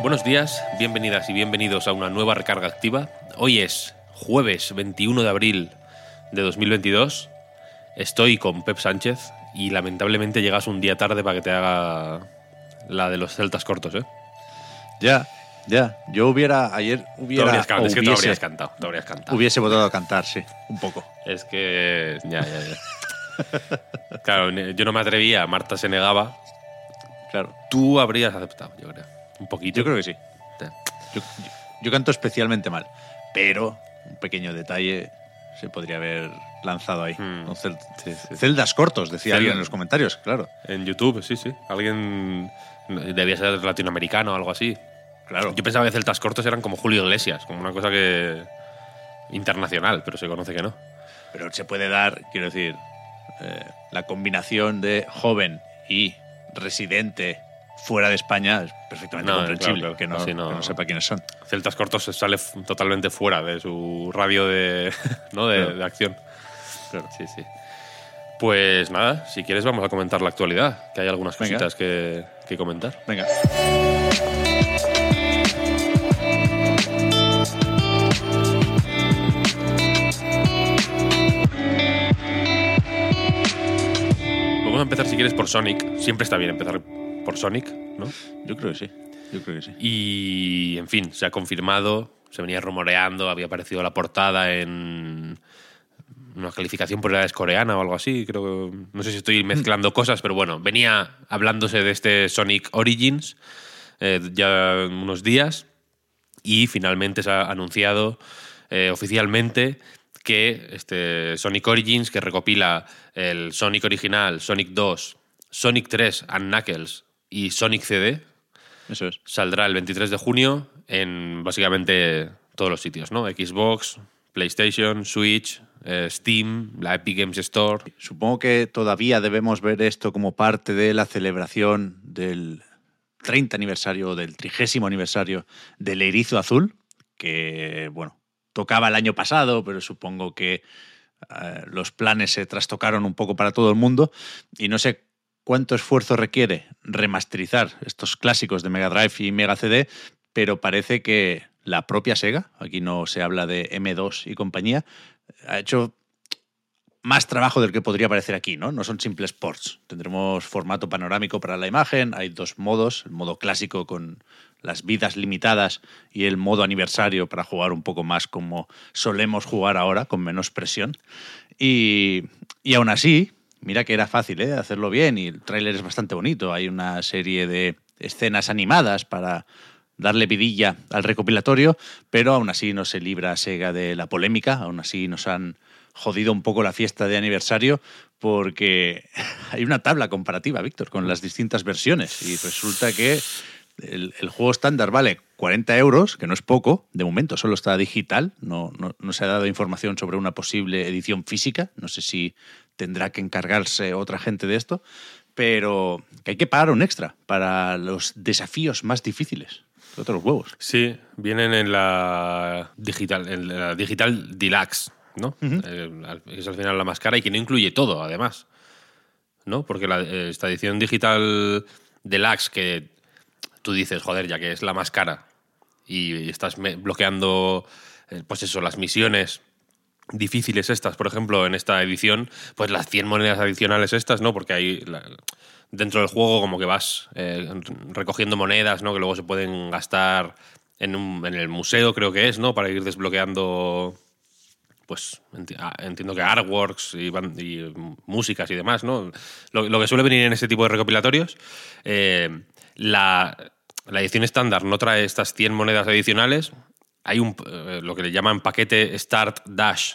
Buenos días, bienvenidas y bienvenidos a una nueva recarga activa. Hoy es jueves 21 de abril de 2022. Estoy con Pep Sánchez y lamentablemente llegas un día tarde para que te haga la de los celtas cortos, ¿eh? Ya, ya. Yo hubiera, ayer hubiera. habrías es que hubiese, habrías cantado, habrías cantado. hubiese votado a cantar, sí, un poco. Es que. Ya, ya, ya. claro, yo no me atrevía, Marta se negaba. Claro. Tú habrías aceptado, yo creo. Un poquito. Yo creo que sí. Yo, yo- yo canto especialmente mal, pero un pequeño detalle se podría haber lanzado ahí. Hmm. Con cel- Sí, sí. Celdas cortos, decía alguien en los comentarios, claro. En YouTube, sí, sí. Alguien. Debía ser latinoamericano o algo así. Claro. Yo pensaba que celtas cortos eran como Julio Iglesias, como una cosa que. internacional, pero se conoce que no. Pero se puede dar, quiero decir, eh, la combinación de joven y residente fuera de España es perfectamente No, comprensible claro, claro. que, no, no- que no sepa quiénes son. Celtas cortos se sale totalmente fuera de su radio de, ¿no? de, Claro. de acción. Sí, sí. Pues nada, si quieres vamos a comentar la actualidad, que hay algunas cositas que, que comentar. Venga. Vamos a empezar si quieres por Sonic. Siempre está bien empezar por Sonic, ¿no? Yo creo que sí. Yo creo que sí. Y, en fin, se ha confirmado, se venía rumoreando, había aparecido la portada en una calificación por edades coreana o algo así. Creo que, no sé si estoy mezclando cosas, pero bueno, venía hablándose de este Sonic Origins eh, ya unos días y finalmente se ha anunciado eh, oficialmente que este Sonic Origins, que recopila el Sonic original, Sonic 2, Sonic 3 and Knuckles y Sonic CD, Eso es. saldrá el 23 de junio en básicamente todos los sitios, ¿no? Xbox, PlayStation, Switch, eh, Steam, la Epic Games Store. Supongo que todavía debemos ver esto como parte de la celebración del 30 aniversario, del 30 aniversario del Erizo Azul, que, bueno, tocaba el año pasado, pero supongo que eh, los planes se trastocaron un poco para todo el mundo y no sé cuánto esfuerzo requiere remasterizar estos clásicos de Mega Drive y Mega CD, pero parece que la propia Sega, aquí no se habla de M2 y compañía, ha hecho más trabajo del que podría parecer aquí, ¿no? No son simples ports. Tendremos formato panorámico para la imagen, hay dos modos, el modo clásico con las vidas limitadas y el modo aniversario para jugar un poco más como solemos jugar ahora, con menos presión. Y, y aún así, mira que era fácil ¿eh? hacerlo bien y el tráiler es bastante bonito. Hay una serie de escenas animadas para darle vidilla al recopilatorio, pero aún así no se libra Sega de la polémica, aún así nos han jodido un poco la fiesta de aniversario porque hay una tabla comparativa, Víctor, con las distintas versiones y resulta que el, juego estándar vale 40 euros, que no es poco, de momento solo está digital, no, no, no se ha dado información sobre una posible edición física, no sé si tendrá que encargarse otra gente de esto, pero que hay que pagar un extra para los desafíos más difíciles. Otros huevos. Sí, vienen en la digital, en la digital deluxe, ¿no? Eh, es al final la más cara y que no incluye todo, además. ¿No? Porque la- eh, esta edición digital deluxe que tú dices, joder, ya que es la más cara y estás bloqueando, eh, pues eso, las misiones difíciles estas, por ejemplo, en esta edición, pues las 100 monedas adicionales estas, ¿no? Porque hay dentro del juego como que vas eh, recogiendo monedas, ¿no? Que luego se pueden gastar en, un- en el museo, creo que es, ¿no? Para ir desbloqueando, pues ah, entiendo que artworks y, y músicas y demás, ¿no? Lo, lo que suele venir en este tipo de recopilatorios. Eh, la, la edición estándar no trae estas 100 monedas adicionales. Hay un, eh, lo que le llaman paquete Start Dash,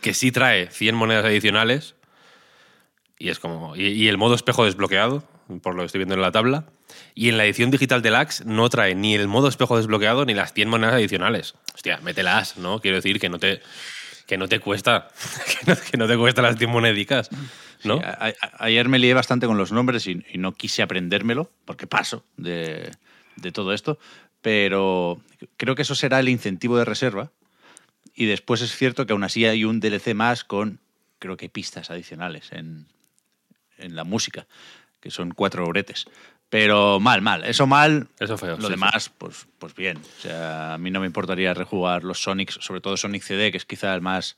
que sí trae 100 monedas adicionales y es como y, y el modo espejo desbloqueado, por lo que estoy viendo en la tabla. Y en la edición digital deluxe no trae ni el modo espejo desbloqueado ni las 100 monedas adicionales. Hostia, mételas, ¿no? Quiero decir que no te, que no te cuesta, que no, que no te cuesta las 100 monedicas, ¿no? Sí, a- a- ayer me lié bastante con los nombres y, y no quise aprendérmelo, porque paso de, de todo esto, pero creo que eso será el incentivo de reserva. Y después es cierto que aún así hay un DLC más con, creo que pistas adicionales en, en la música, que son cuatro obretes. Pero mal, mal. Eso mal. Eso feo, Lo sí, demás, pues, pues bien. O sea, a mí no me importaría rejugar los Sonics, sobre todo Sonic CD, que es quizá el más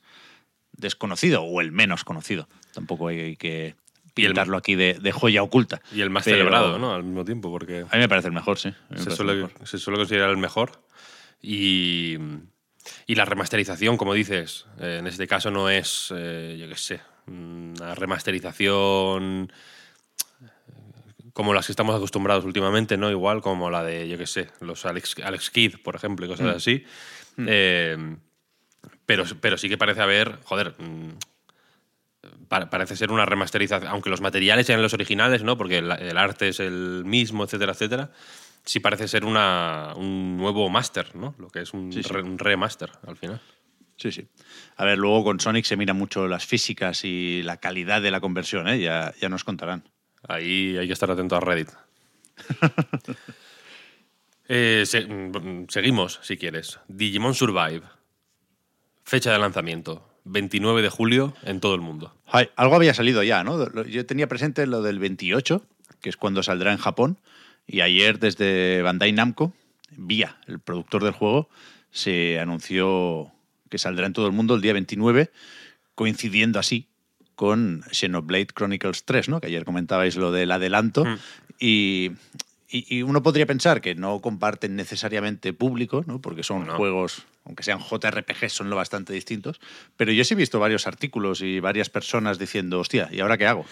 desconocido o el menos conocido. Tampoco hay que pintarlo aquí de, de joya oculta. Y el más Pero celebrado, ¿no? Al mismo tiempo, porque A mí me parece el mejor, sí. Se suele, mejor. se suele considerar el mejor. Y, y la remasterización, como dices, eh, en este caso no es, eh, yo qué sé, una remasterización eh, como las que estamos acostumbrados últimamente, ¿no? Igual como la de, yo qué sé, los Alex, Alex Kidd, por ejemplo, y cosas así. Eh, pero, pero sí que parece haber, joder, mm, parece ser una remasterización, aunque los materiales sean los originales, ¿no? Porque el, el arte es el mismo, etcétera, etcétera. Sí parece ser una, un nuevo máster, ¿no? Lo que es un, Sí, sí. re- un remaster al final. Sí, sí. A ver, luego con Sonic se mira mucho las físicas y la calidad de la conversión, ¿eh? Ya, ya nos contarán. Ahí hay que estar atento a Reddit. Eh, se- mm, seguimos, si quieres. Digimon Survive. Fecha de lanzamiento. 29 de julio en todo el mundo. Ay, algo había salido ya, ¿no? Yo tenía presente lo del 28, que es cuando saldrá en Japón, y ayer desde Bandai Namco, vía el productor del juego, se anunció que saldrá en todo el mundo el día 29, coincidiendo así con Xenoblade Chronicles 3, ¿no? Que ayer comentabais lo del adelanto. Y, y- y uno podría pensar que no comparten necesariamente público, ¿no? Porque son No. juegos, aunque sean JRPGs, son lo bastante distintos. Pero yo sí he visto varios artículos y varias personas diciendo, hostia, ¿y ahora qué hago?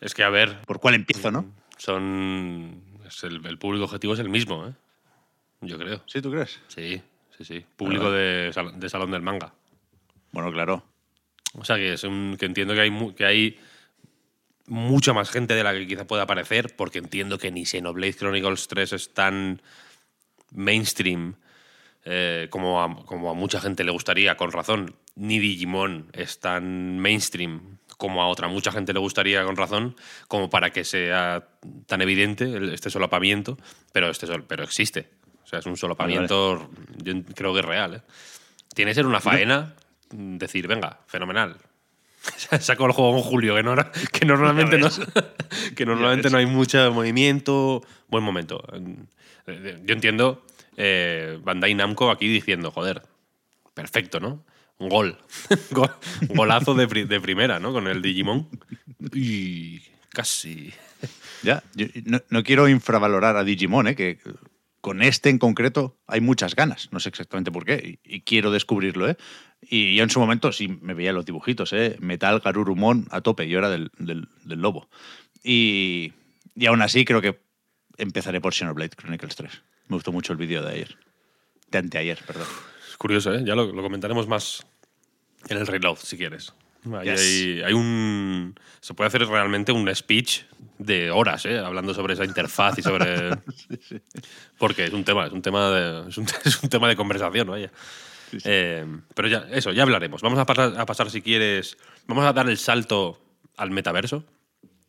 Es que, a ver, ¿Por cuál empiezo, no? son. es el, el público objetivo es el mismo, ¿eh? Yo creo. ¿Sí, tú crees? Sí, sí, sí. Público de, de salón del manga. Bueno, claro. O sea que es un, que entiendo que hay, que hay mucha más gente de la que quizá pueda parecer, porque entiendo que ni Xenoblade Chronicles 3 es tan mainstream eh, como, a, como a mucha gente le gustaría, con razón. Ni Digimon es tan mainstream como a otra mucha gente le gustaría, con razón, como para que sea tan evidente este solapamiento, pero, este sol- pero existe. O sea, es un solapamiento, yo creo que es real. ¿eh? Tiene que ser una faena decir, venga, fenomenal. Saco el juego en julio, que, no, que normalmente, no, que normalmente no hay mucho movimiento. Buen momento. Eh, Yo entiendo eh, Bandai Namco aquí diciendo, joder, perfecto, ¿no? Un gol. Golazo de, pri- de primera, ¿no? Con el Digimon. Y casi. Ya, yo no, no quiero infravalorar a Digimon, ¿eh? que con este en concreto hay muchas ganas. No sé exactamente por qué y, y quiero descubrirlo. ¿eh? Y yo en su momento sí me veía los dibujitos, ¿eh? Metal, Garurumon a tope. Yo era del, del- del lobo. Y, y aún así creo que empezaré por Xenoblade Chronicles 3. Me gustó mucho el vídeo de ayer. De anteayer, perdón. Es curioso, ¿eh? Ya lo, lo comentaremos más en el reload, si quieres. Ahí Yes. hay, hay un. Se puede hacer realmente un speech de horas, ¿eh? Hablando sobre esa interfaz y sobre. Porque es un tema, es un tema de, es un, es un tema de conversación, vaya. Eh, pero ya, eso, ya hablaremos. Vamos a pasar, a pasar, si quieres. Vamos a dar el salto al metaverso.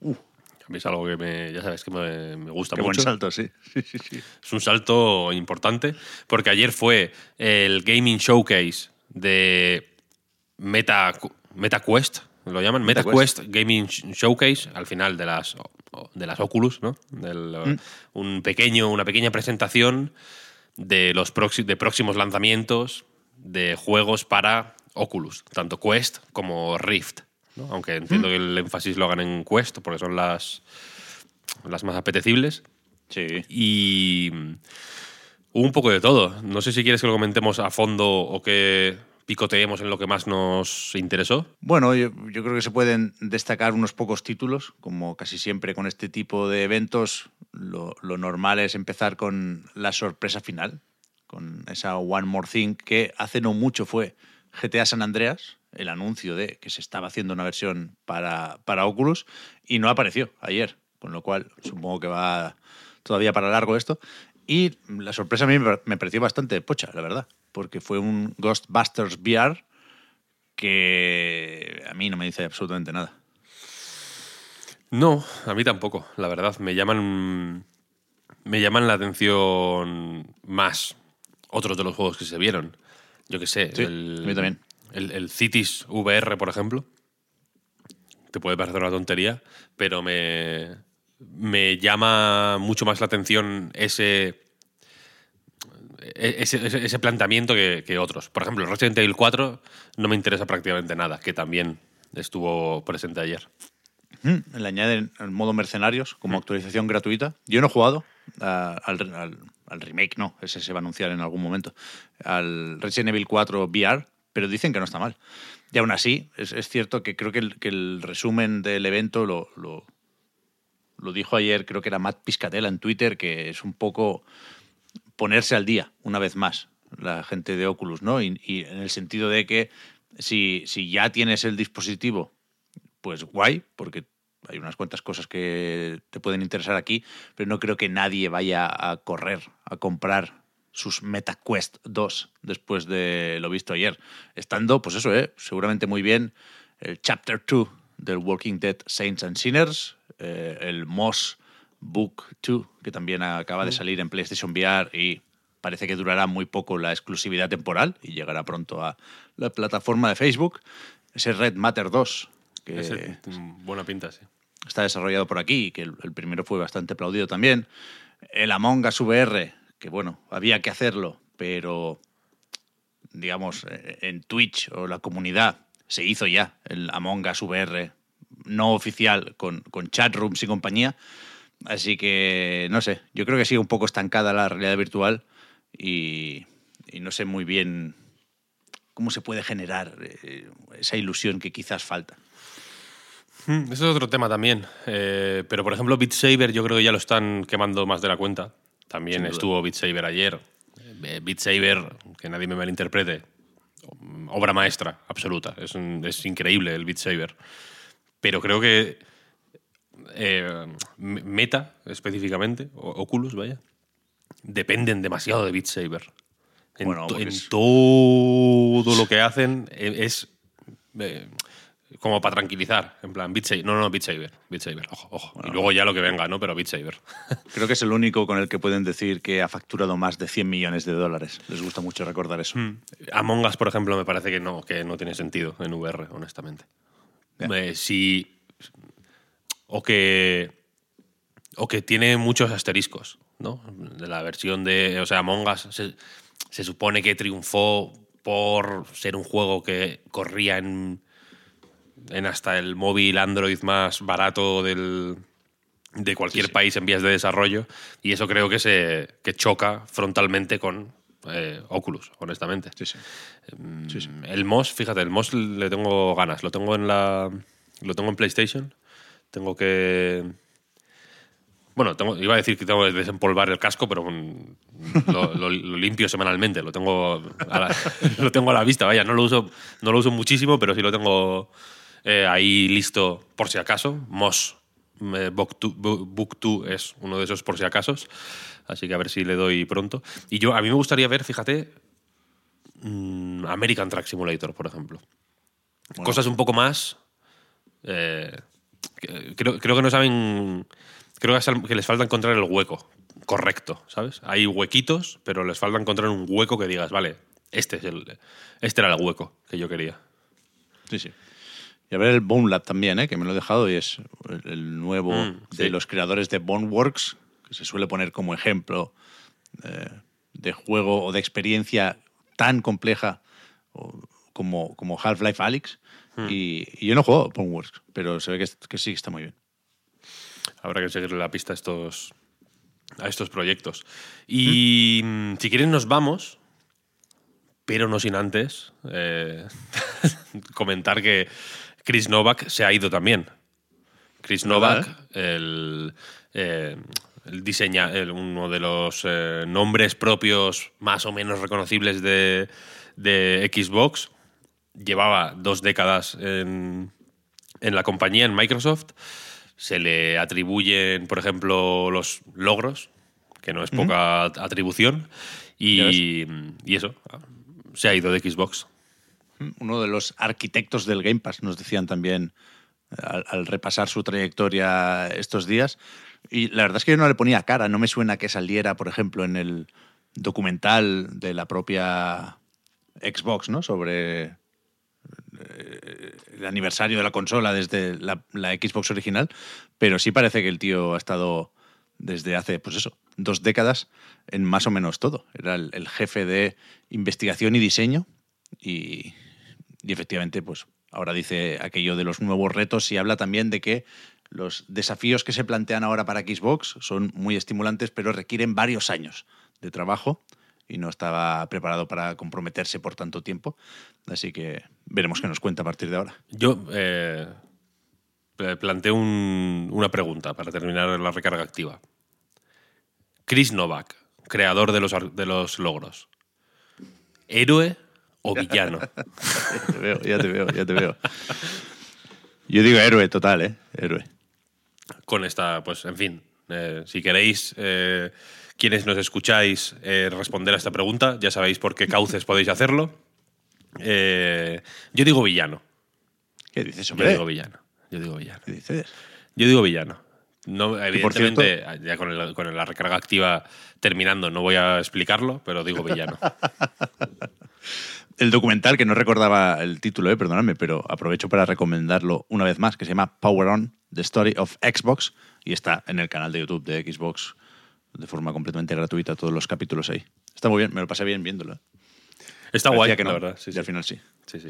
A mí es algo que me, ya sabes que me, me gusta Qué buen mucho. salto, sí. Sí, sí, sí. Es un salto importante porque ayer fue el Gaming Showcase de Meta, MetaQuest, lo llaman MetaQuest. Gaming Showcase, al final de las, de las Oculus, ¿no? Del, un pequeño, una pequeña presentación de los proxi- de próximos lanzamientos de juegos para Oculus, tanto Quest como Rift. ¿no? Aunque entiendo que el énfasis lo hagan en Quest porque son las, las más apetecibles. Sí. Y mm, hubo un poco de todo. No sé si quieres que lo comentemos a fondo o que picoteemos en lo que más nos interesó. Bueno, yo, yo creo que se pueden destacar unos pocos títulos, como casi siempre con este tipo de eventos. Lo, lo normal es empezar con la sorpresa final, con esa One More Thing que hace no mucho fue GTA San Andreas, el anuncio de que se estaba haciendo una versión para, para Oculus y no apareció ayer, con lo cual supongo que va todavía para largo esto. Y la sorpresa a mí me pareció bastante pocha, la verdad, porque fue un Ghostbusters VR que a mí no me dice absolutamente nada. No, a mí tampoco, la verdad. Me llaman. Me llaman la atención más otros de los juegos que se vieron. Yo qué sé. el, a mí también. El, el, Cities VR, por ejemplo. Te puede parecer una tontería, pero me, me llama mucho más la atención ese. Ese, ese, planteamiento que, que, otros. Por ejemplo, Resident Evil 4 no me interesa prácticamente nada, que también estuvo presente ayer. Le añaden el modo mercenarios como actualización gratuita. Yo no he jugado al, remake, no, ese se va a anunciar en algún momento, al Resident Evil 4 VR, pero dicen que no está mal. Y aún así, es, cierto que creo que el, resumen del evento lo, lo, dijo ayer, creo que era Matt Piscatella en Twitter, que es un poco ponerse al día, una vez más, la gente de Oculus, ¿no? Y, y en el sentido de que si, si ya tienes el dispositivo pues guay, porque hay unas cuantas cosas que te pueden interesar aquí, pero no creo que nadie vaya a correr a comprar sus MetaQuest 2 después de lo visto ayer. Estando, pues eso, ¿eh? seguramente muy bien el Chapter 2 del Walking Dead Saints and Sinners, eh, el Moss Book 2, que también acaba de mm. salir en PlayStation VR y parece que durará muy poco la exclusividad temporal y llegará pronto a la plataforma de Facebook. Ese Red Matter 2, buena pinta, sí. Está desarrollado por aquí, que el, primero fue bastante aplaudido también. El Among Us VR, que bueno, había que hacerlo, pero digamos, eh, en Twitch o la comunidad se hizo ya el Among Us VR no oficial con, con chatrooms y compañía. Así que, no sé, yo creo que sigue un poco estancada la realidad virtual y, y no sé muy bien cómo se puede generar eh, esa ilusión que quizás falta. Hmm, Eso es otro tema también. Eh, pero, por ejemplo, Beat Saber yo creo que ya lo están quemando más de la cuenta. También estuvo Beat Saber ayer. Eh, Beat Saber, que nadie me malinterprete, obra maestra absoluta. Es, es increíble el Beat Saber. Pero creo que eh, Meta, específicamente, Oculus, vaya, dependen demasiado de Beat Saber. En, bueno, en todo lo que hacen es como para tranquilizar, en plan, Beat Saber. No, no, Beat Saber, Beat Saber, ojo, ojo. y luego ya lo que venga, ¿no? Pero Beat Saber. Creo que es el único con el que pueden decir que ha facturado más de 100 millones de dólares. Les gusta mucho recordar eso. Hmm. Among Us, por ejemplo, me parece que no, que no tiene sentido en VR, honestamente. Eh, sí. O que. O que tiene muchos asteriscos, ¿no? De la versión de. O sea, Among Us se, se supone que triunfó por ser un juego que corría en en hasta el móvil Android más barato del, de cualquier país en vías de desarrollo. Y eso creo que se que choca frontalmente con eh, Oculus, honestamente. Em, sí. El MOS, fíjate, el MOS le tengo ganas. Lo tengo en la. Lo tengo en PlayStation. Tengo que. Bueno, tengo, iba a decir que tengo que desempolvar el casco, pero lo, limpio semanalmente. Lo tengo, a la, lo tengo a la vista, vaya. No lo uso, no lo uso muchísimo, pero sí lo tengo eh, ahí listo por si acaso. Moss eh, Book 2 es uno de esos por si acaso. Así que a ver si le doy pronto. Y yo, a mí me gustaría ver, fíjate, mm, American Track Simulator, por ejemplo. Cosas un poco más. Eh, creo, creo que no saben. Creo que les falta encontrar el hueco correcto, ¿sabes? Hay huequitos, pero les falta encontrar un hueco que digas, vale, este, es el, este era el hueco que yo quería. Sí, sí. Y a ver el Bone Lab también, ¿eh? que me lo he dejado y es el nuevo mm, de los creadores de Boneworks, que se suele poner como ejemplo eh, de juego o de experiencia tan compleja como, como Half-Life Alyx. Mm. Y, yo no juego Boneworks, pero se ve que, que sí está muy bien. Habrá que seguirle la pista a estos, a estos proyectos. Y ¿Mm? si quieren nos vamos, pero no sin antes eh, comentar que Chris Novak se ha ido también. Chris Novak, el, eh, diseña, uno de los eh, nombres propios más o menos reconocibles de, Xbox, llevaba dos décadas en, en la compañía, en Microsoft. Se le atribuyen, por ejemplo, los logros, que no es poca atribución. Y, y eso, se ha ido de Xbox. Uno de los arquitectos del Game Pass, nos decían también al, al repasar su trayectoria estos días. Y la verdad es que yo no le ponía cara, no me suena que saliera, por ejemplo, en el documental de la propia Xbox, ¿no? Sobre eh, el aniversario de la consola desde la, la Xbox original, pero sí parece que el tío ha estado desde hace, pues eso, dos décadas en más o menos todo. Era el, el jefe de investigación y diseño y, y efectivamente, pues ahora dice aquello de los nuevos retos y habla también de que los desafíos que se plantean ahora para Xbox son muy estimulantes, pero requieren varios años de trabajo y no estaba preparado para comprometerse por tanto tiempo. Así que veremos qué nos cuenta a partir de ahora. Yo eh, pl- planteo un- una pregunta para terminar la recarga activa. Chris Novak, creador de los, de los logros. ¿Héroe o villano? Ya te veo, ya te veo, ya te veo. Yo digo héroe total, ¿eh? Héroe. Con esta, pues, en fin, eh, si queréis, eh, quienes nos escucháis, eh, responder a esta pregunta, ya sabéis por qué cauces podéis hacerlo. Yo digo villano. ¿Qué dices, Yo hombre? digo villano. Yo digo villano. ¿Qué dices? Yo digo villano. No, por evidentemente, ya con, el- con la recarga activa terminando, no voy a explicarlo, pero digo villano. El documental, que no recordaba el título, eh, perdonadme, pero aprovecho para recomendarlo una vez más, que se llama Power On, The Story of Xbox, y está en el canal de YouTube de Xbox de forma completamente gratuita, todos los capítulos ahí. Está muy bien, me lo pasé bien viéndolo. Está Parecía guay, que no, la verdad. Sí, y sí. al final sí. Sí, sí.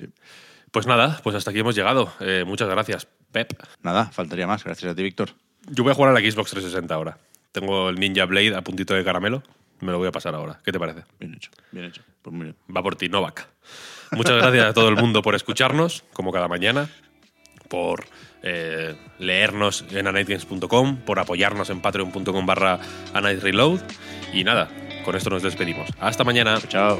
Pues nada, pues hasta aquí hemos llegado. Eh, muchas gracias, Pep. Nada, faltaría más. Gracias a ti, Víctor. Yo voy a jugar a la Xbox 360 ahora. Tengo el Ninja Blade a puntito de caramelo. Me lo voy a pasar ahora. ¿Qué te parece? Bien hecho, bien hecho. Pues muy bien. Va por ti, Novak. Muchas gracias a todo el mundo por escucharnos, como cada mañana, por eh, leernos en anightgames.com, por apoyarnos en patreon.com barra anightreload. Y nada, con esto nos despedimos. Hasta mañana. Chao.